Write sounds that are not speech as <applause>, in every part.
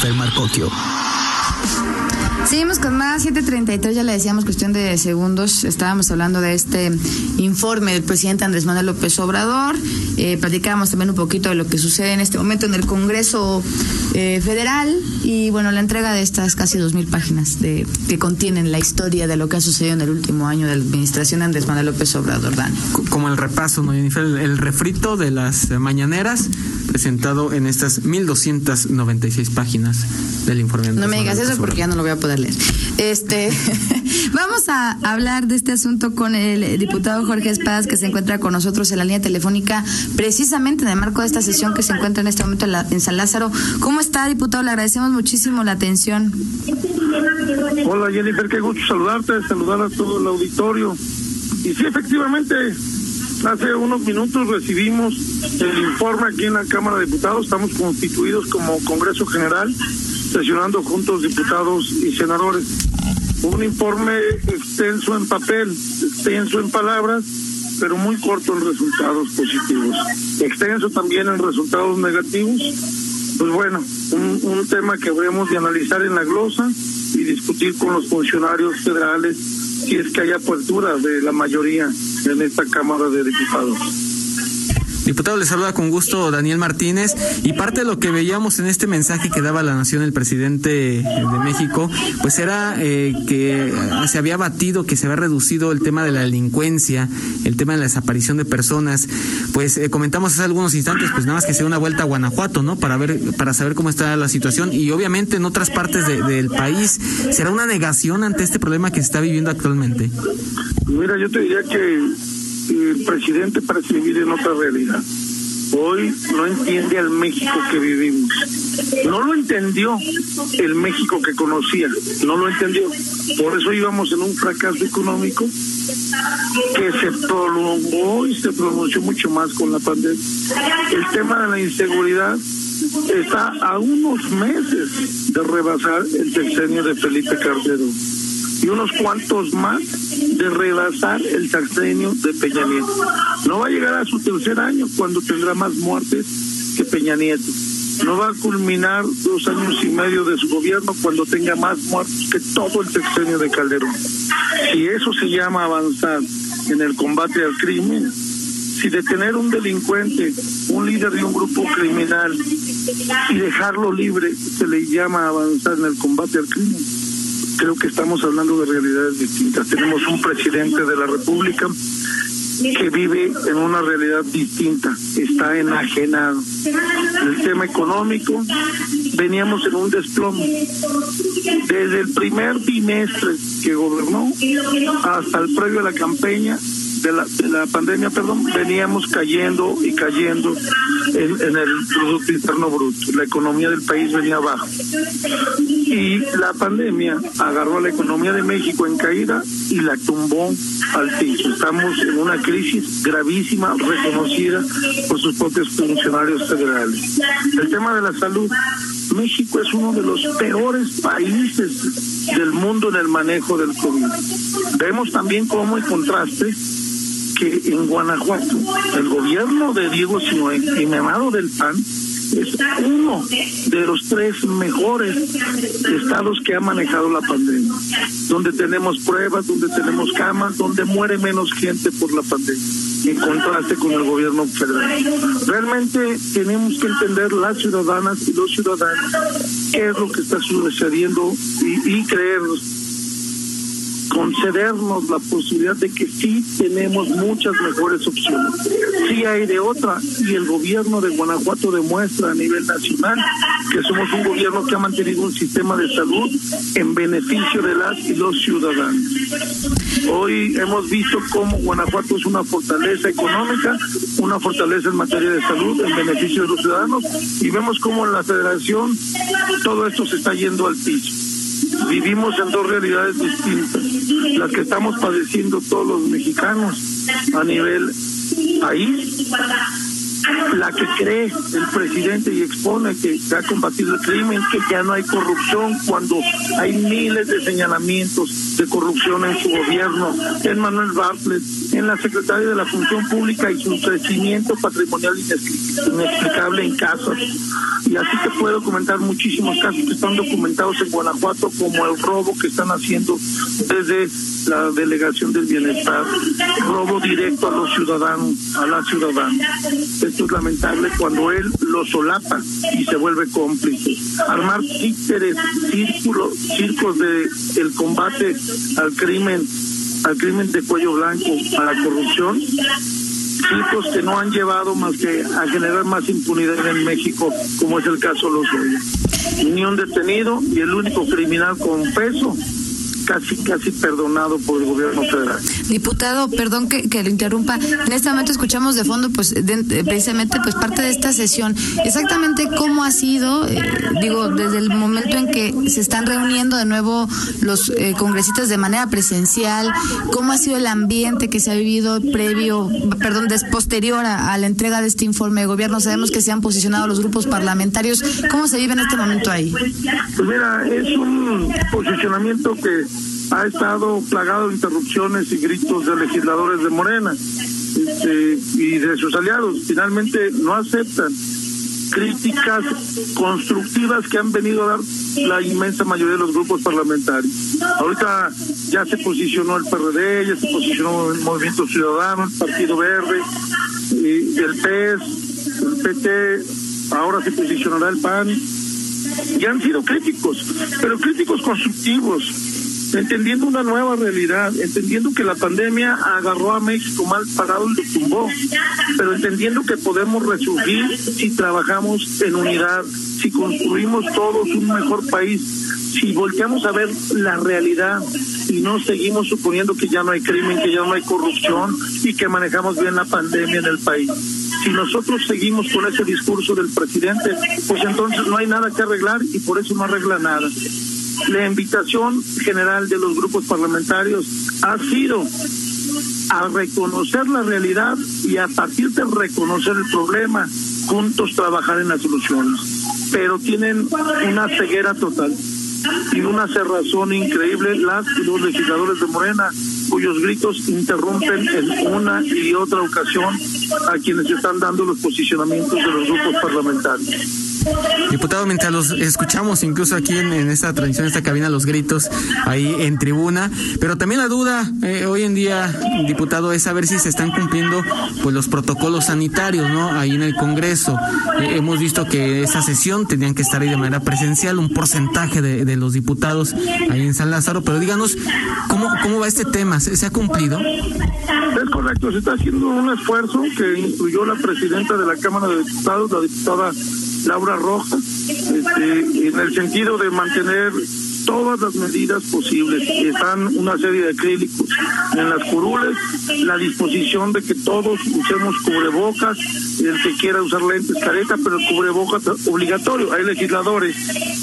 Jennifer Marcocchio. Seguimos con más, 733, ya le decíamos cuestión de segundos, estábamos hablando de este informe del presidente Andrés Manuel López Obrador, eh, platicábamos también un poquito de lo que sucede en este momento en el Congreso eh, Federal y bueno, la entrega de estas casi dos mil páginas de, que contienen la historia de lo que ha sucedido en el último año de la administración de Andrés Manuel López Obrador, Dani. Como el repaso, ¿no, Jennifer? El, el refrito de las mañaneras presentado en estas 1296 páginas del informe. No me digas eso porque ya no lo voy a poder leer. Este, <laughs> vamos a hablar de este asunto con el diputado Jorge Espadas que se encuentra con nosotros en la línea telefónica precisamente en el marco de esta sesión que se encuentra en este momento en, la, en San Lázaro. ¿Cómo está, diputado? Le agradecemos muchísimo la atención. Hola Jennifer, qué gusto saludarte, saludar a todo el auditorio. Y sí, efectivamente, hace unos minutos recibimos el informe aquí en la Cámara de Diputados, estamos constituidos como Congreso General, sesionando juntos diputados y senadores. Un informe extenso en papel, extenso en palabras, pero muy corto en resultados positivos. Extenso también en resultados negativos. Pues bueno, un, un tema que habremos de analizar en la glosa y discutir con los funcionarios federales si es que hay apertura de la mayoría en esta Cámara de Diputados. Diputado, le saluda con gusto Daniel Martínez y parte de lo que veíamos en este mensaje que daba la Nación el presidente de México, pues era eh, que se había batido, que se había reducido el tema de la delincuencia, el tema de la desaparición de personas. Pues eh, comentamos hace algunos instantes, pues nada más que sea una vuelta a Guanajuato, ¿no? Para ver, para saber cómo está la situación y obviamente en otras partes de, del país será una negación ante este problema que se está viviendo actualmente. Mira, yo te diría que el presidente parece vivir en otra realidad. Hoy no entiende al México que vivimos. No lo entendió el México que conocía. No lo entendió. Por eso íbamos en un fracaso económico que se prolongó y se pronunció mucho más con la pandemia. El tema de la inseguridad está a unos meses de rebasar el sexenio de Felipe Calderón y unos cuantos más de rebasar el sexenio de Peña Nieto. No va a llegar a su tercer año cuando tendrá más muertes que Peña Nieto. No va a culminar dos años y medio de su gobierno cuando tenga más muertos que todo el sexenio de Calderón. Si eso se llama avanzar en el combate al crimen, si detener un delincuente, un líder de un grupo criminal y dejarlo libre se le llama avanzar en el combate al crimen, creo que estamos hablando de realidades distintas. Tenemos un presidente de la República que vive en una realidad distinta, está enajenado. En el tema económico veníamos en un desplome. Desde el primer bimestre que gobernó hasta el previo a la campaña, de la, de la pandemia, perdón, veníamos cayendo y cayendo en, en, el Producto Interno Bruto. La economía del país venía abajo. Y la pandemia agarró a la economía de México en caída y la tumbó al piso. Estamos en una crisis gravísima, reconocida por sus propios funcionarios federales. El tema de la salud. México es uno de los peores países del mundo en el manejo del COVID. Vemos también cómo en contraste que en Guanajuato el gobierno de Diego Sinoé, emanado del PAN, es uno de los tres mejores estados que ha manejado la pandemia, donde tenemos pruebas, donde tenemos camas, donde muere menos gente por la pandemia, en contraste con el gobierno federal. Realmente tenemos que entender las ciudadanas y los ciudadanos qué es lo que está sucediendo y, y concedernos la posibilidad de que sí tenemos muchas mejores opciones. Sí hay de otra y el gobierno de Guanajuato demuestra a nivel nacional que somos un gobierno que ha mantenido un sistema de salud en beneficio de las y los ciudadanos. Hoy hemos visto cómo Guanajuato es una fortaleza económica, una fortaleza en materia de salud en beneficio de los ciudadanos y vemos cómo en la federación todo esto se está yendo al piso vivimos en dos realidades distintas, las que estamos padeciendo todos los mexicanos a nivel país, la que cree el presidente y expone que se ha combatido el crimen, que ya no hay corrupción cuando hay miles de señalamientos de corrupción en su gobierno, en Manuel Bartlett, en la Secretaría de la Función Pública y su crecimiento patrimonial inexplicable en casas. Y así te puedo comentar muchísimos casos que están documentados en Guanajuato, como el robo que están haciendo desde la Delegación del Bienestar, robo directo a los ciudadanos, a la ciudadana. Esto es lamentable cuando él lo solapa y se vuelve cómplice. Armar títeres, círculos, circos de el combate al crimen al crimen de cuello blanco, a la corrupción, circos que no han llevado más que a generar más impunidad en México, como es el caso de los Ni un detenido y el único criminal con peso casi, casi perdonado por el gobierno federal. Diputado, perdón que, que lo interrumpa. En este momento escuchamos de fondo, pues, precisamente, pues, parte de esta sesión. Exactamente cómo ha sido, eh, digo, desde el momento en que se están reuniendo de nuevo los eh, congresistas de manera presencial, cómo ha sido el ambiente que se ha vivido previo, perdón, des, posterior a, a la entrega de este informe de gobierno. Sabemos que se han posicionado los grupos parlamentarios. ¿Cómo se vive en este momento ahí? Pues mira, es un posicionamiento que ha estado plagado de interrupciones y gritos de legisladores de Morena este, y de sus aliados. Finalmente no aceptan críticas constructivas que han venido a dar la inmensa mayoría de los grupos parlamentarios. Ahorita ya se posicionó el PRD, ya se posicionó el Movimiento Ciudadano, el Partido Verde, y el PES, el PT, ahora se posicionará el PAN. Y han sido críticos, pero críticos constructivos entendiendo una nueva realidad, entendiendo que la pandemia agarró a México mal parado y lo tumbó, pero entendiendo que podemos resurgir si trabajamos en unidad, si construimos todos un mejor país, si volteamos a ver la realidad y no seguimos suponiendo que ya no hay crimen, que ya no hay corrupción y que manejamos bien la pandemia en el país. Si nosotros seguimos con ese discurso del presidente, pues entonces no hay nada que arreglar y por eso no arregla nada. La invitación general de los grupos parlamentarios ha sido a reconocer la realidad y a partir de reconocer el problema, juntos trabajar en las soluciones. Pero tienen una ceguera total y una cerrazón increíble las y los legisladores de Morena, cuyos gritos interrumpen en una y otra ocasión a quienes están dando los posicionamientos de los grupos parlamentarios. Diputado, mientras los escuchamos incluso aquí en, esta tradición, en esta cabina, los gritos ahí en tribuna, pero también la duda eh, hoy en día, diputado, es saber si se están cumpliendo pues los protocolos sanitarios, ¿no? Ahí en el Congreso. Eh, hemos visto que esa sesión tenían que estar ahí de manera presencial, un porcentaje de, los diputados ahí en San Lázaro, pero díganos, ¿cómo, cómo va este tema? ¿Se, ha cumplido? Es correcto, se está haciendo un esfuerzo que incluyó la presidenta de la Cámara de Diputados, la diputada Laura Rojas, este, en el sentido de mantener todas las medidas posibles. Están una serie de acrílicos en las curules, la disposición de que todos usemos cubrebocas, el que quiera usar lentes careta, pero el cubrebocas obligatorio. Hay legisladores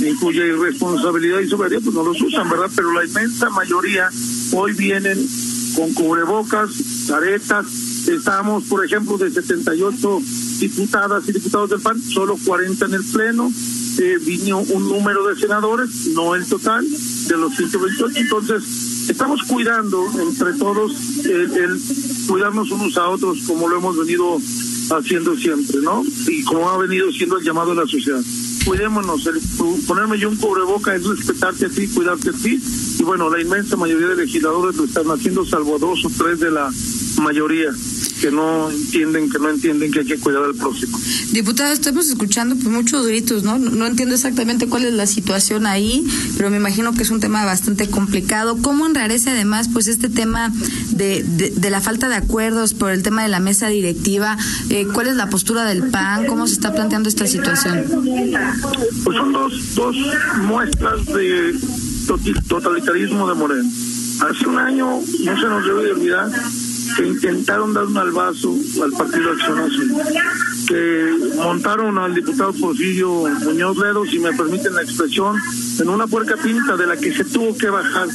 en cuya irresponsabilidad y soberanía pues no los usan, ¿verdad? Pero la inmensa mayoría hoy vienen con cubrebocas, caretas. Estamos, por ejemplo, de 78 diputadas y diputados del PAN, solo 40 en el Pleno, eh, vino un número de senadores, no el total, de los 128. Entonces, estamos cuidando entre todos el, cuidarnos unos a otros como lo hemos venido haciendo siempre, ¿no? Y como ha venido siendo el llamado de la sociedad. Cuidémonos, el, ponerme yo un cubreboca es respetarte a ti, cuidarte a ti. Y bueno, la inmensa mayoría de legisladores lo están haciendo, salvo dos o tres de la mayoría que no entienden, que no entienden que hay que cuidar al próximo. Diputado, estamos escuchando pues, muchos gritos, ¿no? No entiendo exactamente cuál es la situación ahí, pero me imagino que es un tema bastante complicado. ¿Cómo enrarece además pues este tema de, de, la falta de acuerdos por el tema de la mesa directiva? Eh, ¿Cuál es la postura del PAN? ¿Cómo se está planteando esta situación? Pues son dos, dos muestras de totalitarismo de Moreno. Hace un año, no se nos debe de olvidar, que intentaron dar un albazo al Partido Acción Nacional, que montaron al diputado Porfirio Muñoz Ledo, si me permiten la expresión, en una puerca pinta de la que se tuvo que bajar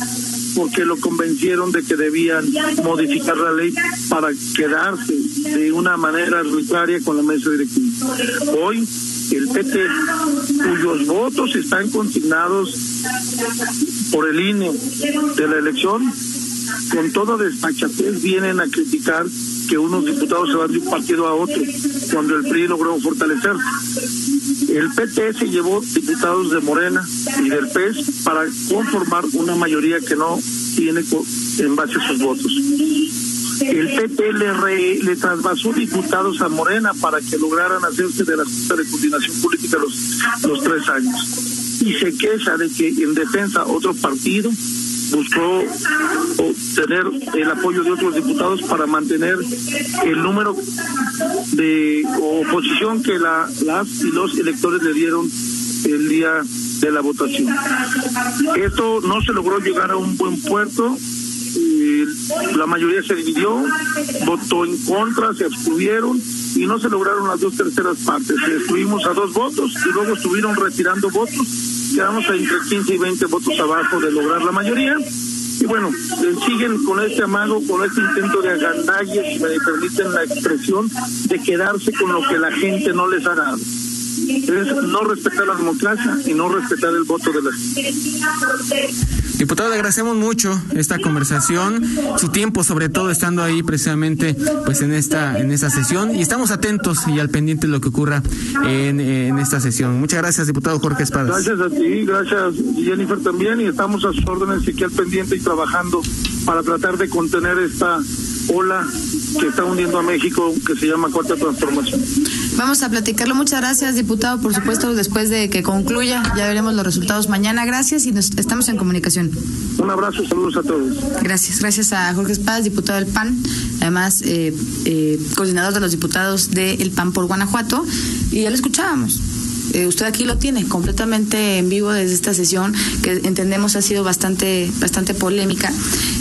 porque lo convencieron de que debían modificar la ley para quedarse de una manera arbitraria con la mesa directiva. Hoy el PT, cuyos votos están consignados por el INE de la elección, con toda despachatez vienen a criticar que unos diputados se van de un partido a otro, cuando el PRI logró fortalecerse. El PT se llevó diputados de Morena y del PES para conformar una mayoría que no tiene en base a sus votos. El PT le, le trasvasó diputados a Morena para que lograran hacerse de la Junta de Coordinación Política los, los tres años. Y se queja de que en defensa otro partido buscó obtener el apoyo de otros diputados para mantener el número de oposición que la, las y los electores le dieron el día de la votación. Esto no se logró llegar a un buen puerto. la mayoría se dividió, votó en contra, se abstuvieron y no se lograron las dos terceras partes. Estuvimos a dos votos y luego estuvieron retirando votos quedamos entre 15 y 20 votos abajo de lograr la mayoría. Y bueno, siguen con este amago, con este intento de agandalle, si me permiten la expresión, de quedarse con lo que la gente no les ha dado. Es no respetar la democracia y no respetar el voto de la gente. Diputado, le agradecemos mucho esta conversación, su tiempo sobre todo estando ahí precisamente pues en esta en esta sesión y estamos atentos y al pendiente de lo que ocurra en, esta sesión. Muchas gracias, diputado Jorge Espadas. Gracias a ti, gracias Jennifer también y estamos a sus órdenes aquí al pendiente y trabajando para tratar de contener esta ola que está hundiendo a México que se llama Cuarta Transformación. Vamos a platicarlo. Muchas gracias, diputado. Por supuesto, después de que concluya, ya veremos los resultados mañana. Gracias y nos, estamos en comunicación. Un abrazo, saludos a todos. Gracias. Gracias a Jorge Espadas, diputado del PAN, además eh, eh, coordinador de los diputados del PAN por Guanajuato. Y ya lo escuchábamos eh, usted aquí lo tiene completamente en vivo desde esta sesión que entendemos ha sido bastante bastante polémica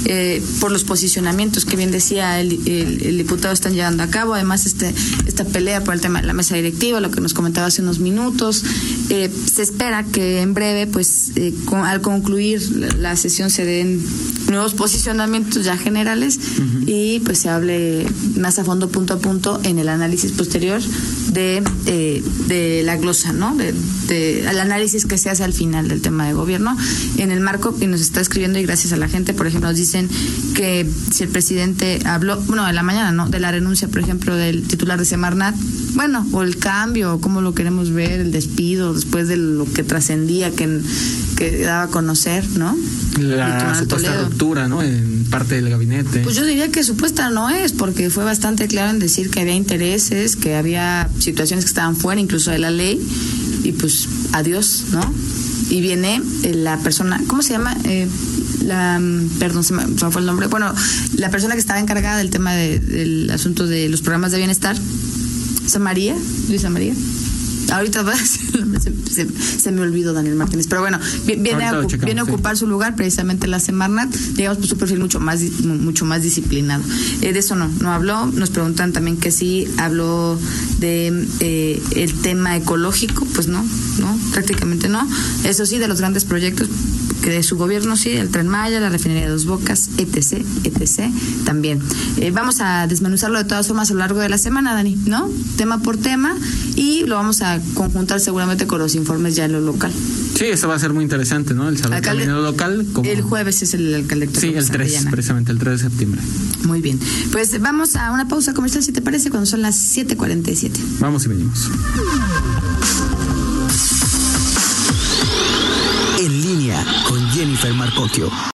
eh, por los posicionamientos que bien decía el, el, diputado están llevando a cabo. Además este esta pelea por el tema de la mesa directiva lo que nos comentaba hace unos minutos. Eh, se espera que en breve pues al concluir la, sesión se den nuevos posicionamientos ya generales y pues se hable más a fondo punto a punto en el análisis posterior de, de la glosa ¿no? De, al análisis que se hace al final del tema de gobierno. En el marco, y nos está escribiendo, y gracias a la gente, por ejemplo, nos dicen que si el presidente habló, bueno, de la mañana, ¿no? De la renuncia, por ejemplo, del titular de Semarnat, bueno, o el cambio, cómo lo queremos ver, el despido, después de lo que trascendía, que, que daba a conocer, ¿no? La supuesta ruptura, ¿no? En parte del gabinete. Pues yo diría que supuesta no es, porque fue bastante claro en decir que había intereses, que había situaciones que estaban fuera incluso de la ley, y pues adiós, ¿no? Y viene eh, la persona, ¿cómo se llama? Eh, la, mm, perdón, se me, fue el nombre. Bueno, la persona que estaba encargada del tema del asunto de los programas de bienestar, María, Luisa María. Ahorita va, se, se, me olvidó Daniel Martínez, pero bueno, viene, a, viene a ocupar su lugar precisamente la Semarnat, digamos, por su perfil mucho más mucho más disciplinado. Eh, de eso no, no habló. Nos preguntan también que sí habló de eh, el tema ecológico, pues no, no, prácticamente no. Eso sí, de los grandes proyectos, que de su gobierno sí, el Tren Maya, la refinería de Dos Bocas, etc., etc., también. Eh, vamos a desmenuzarlo de todas formas a lo largo de la semana, Dani, ¿no? Tema por tema, y lo vamos a conjuntar seguramente con los informes ya en lo local. Sí, eso va a ser muy interesante, ¿no? El salón local. El jueves es el alcalde. Sí, el 3, precisamente el 3 de septiembre. Muy bien. Pues vamos a una pausa comercial, si te parece, cuando son las 7.47. Vamos y venimos. Jennifer Marcocchio.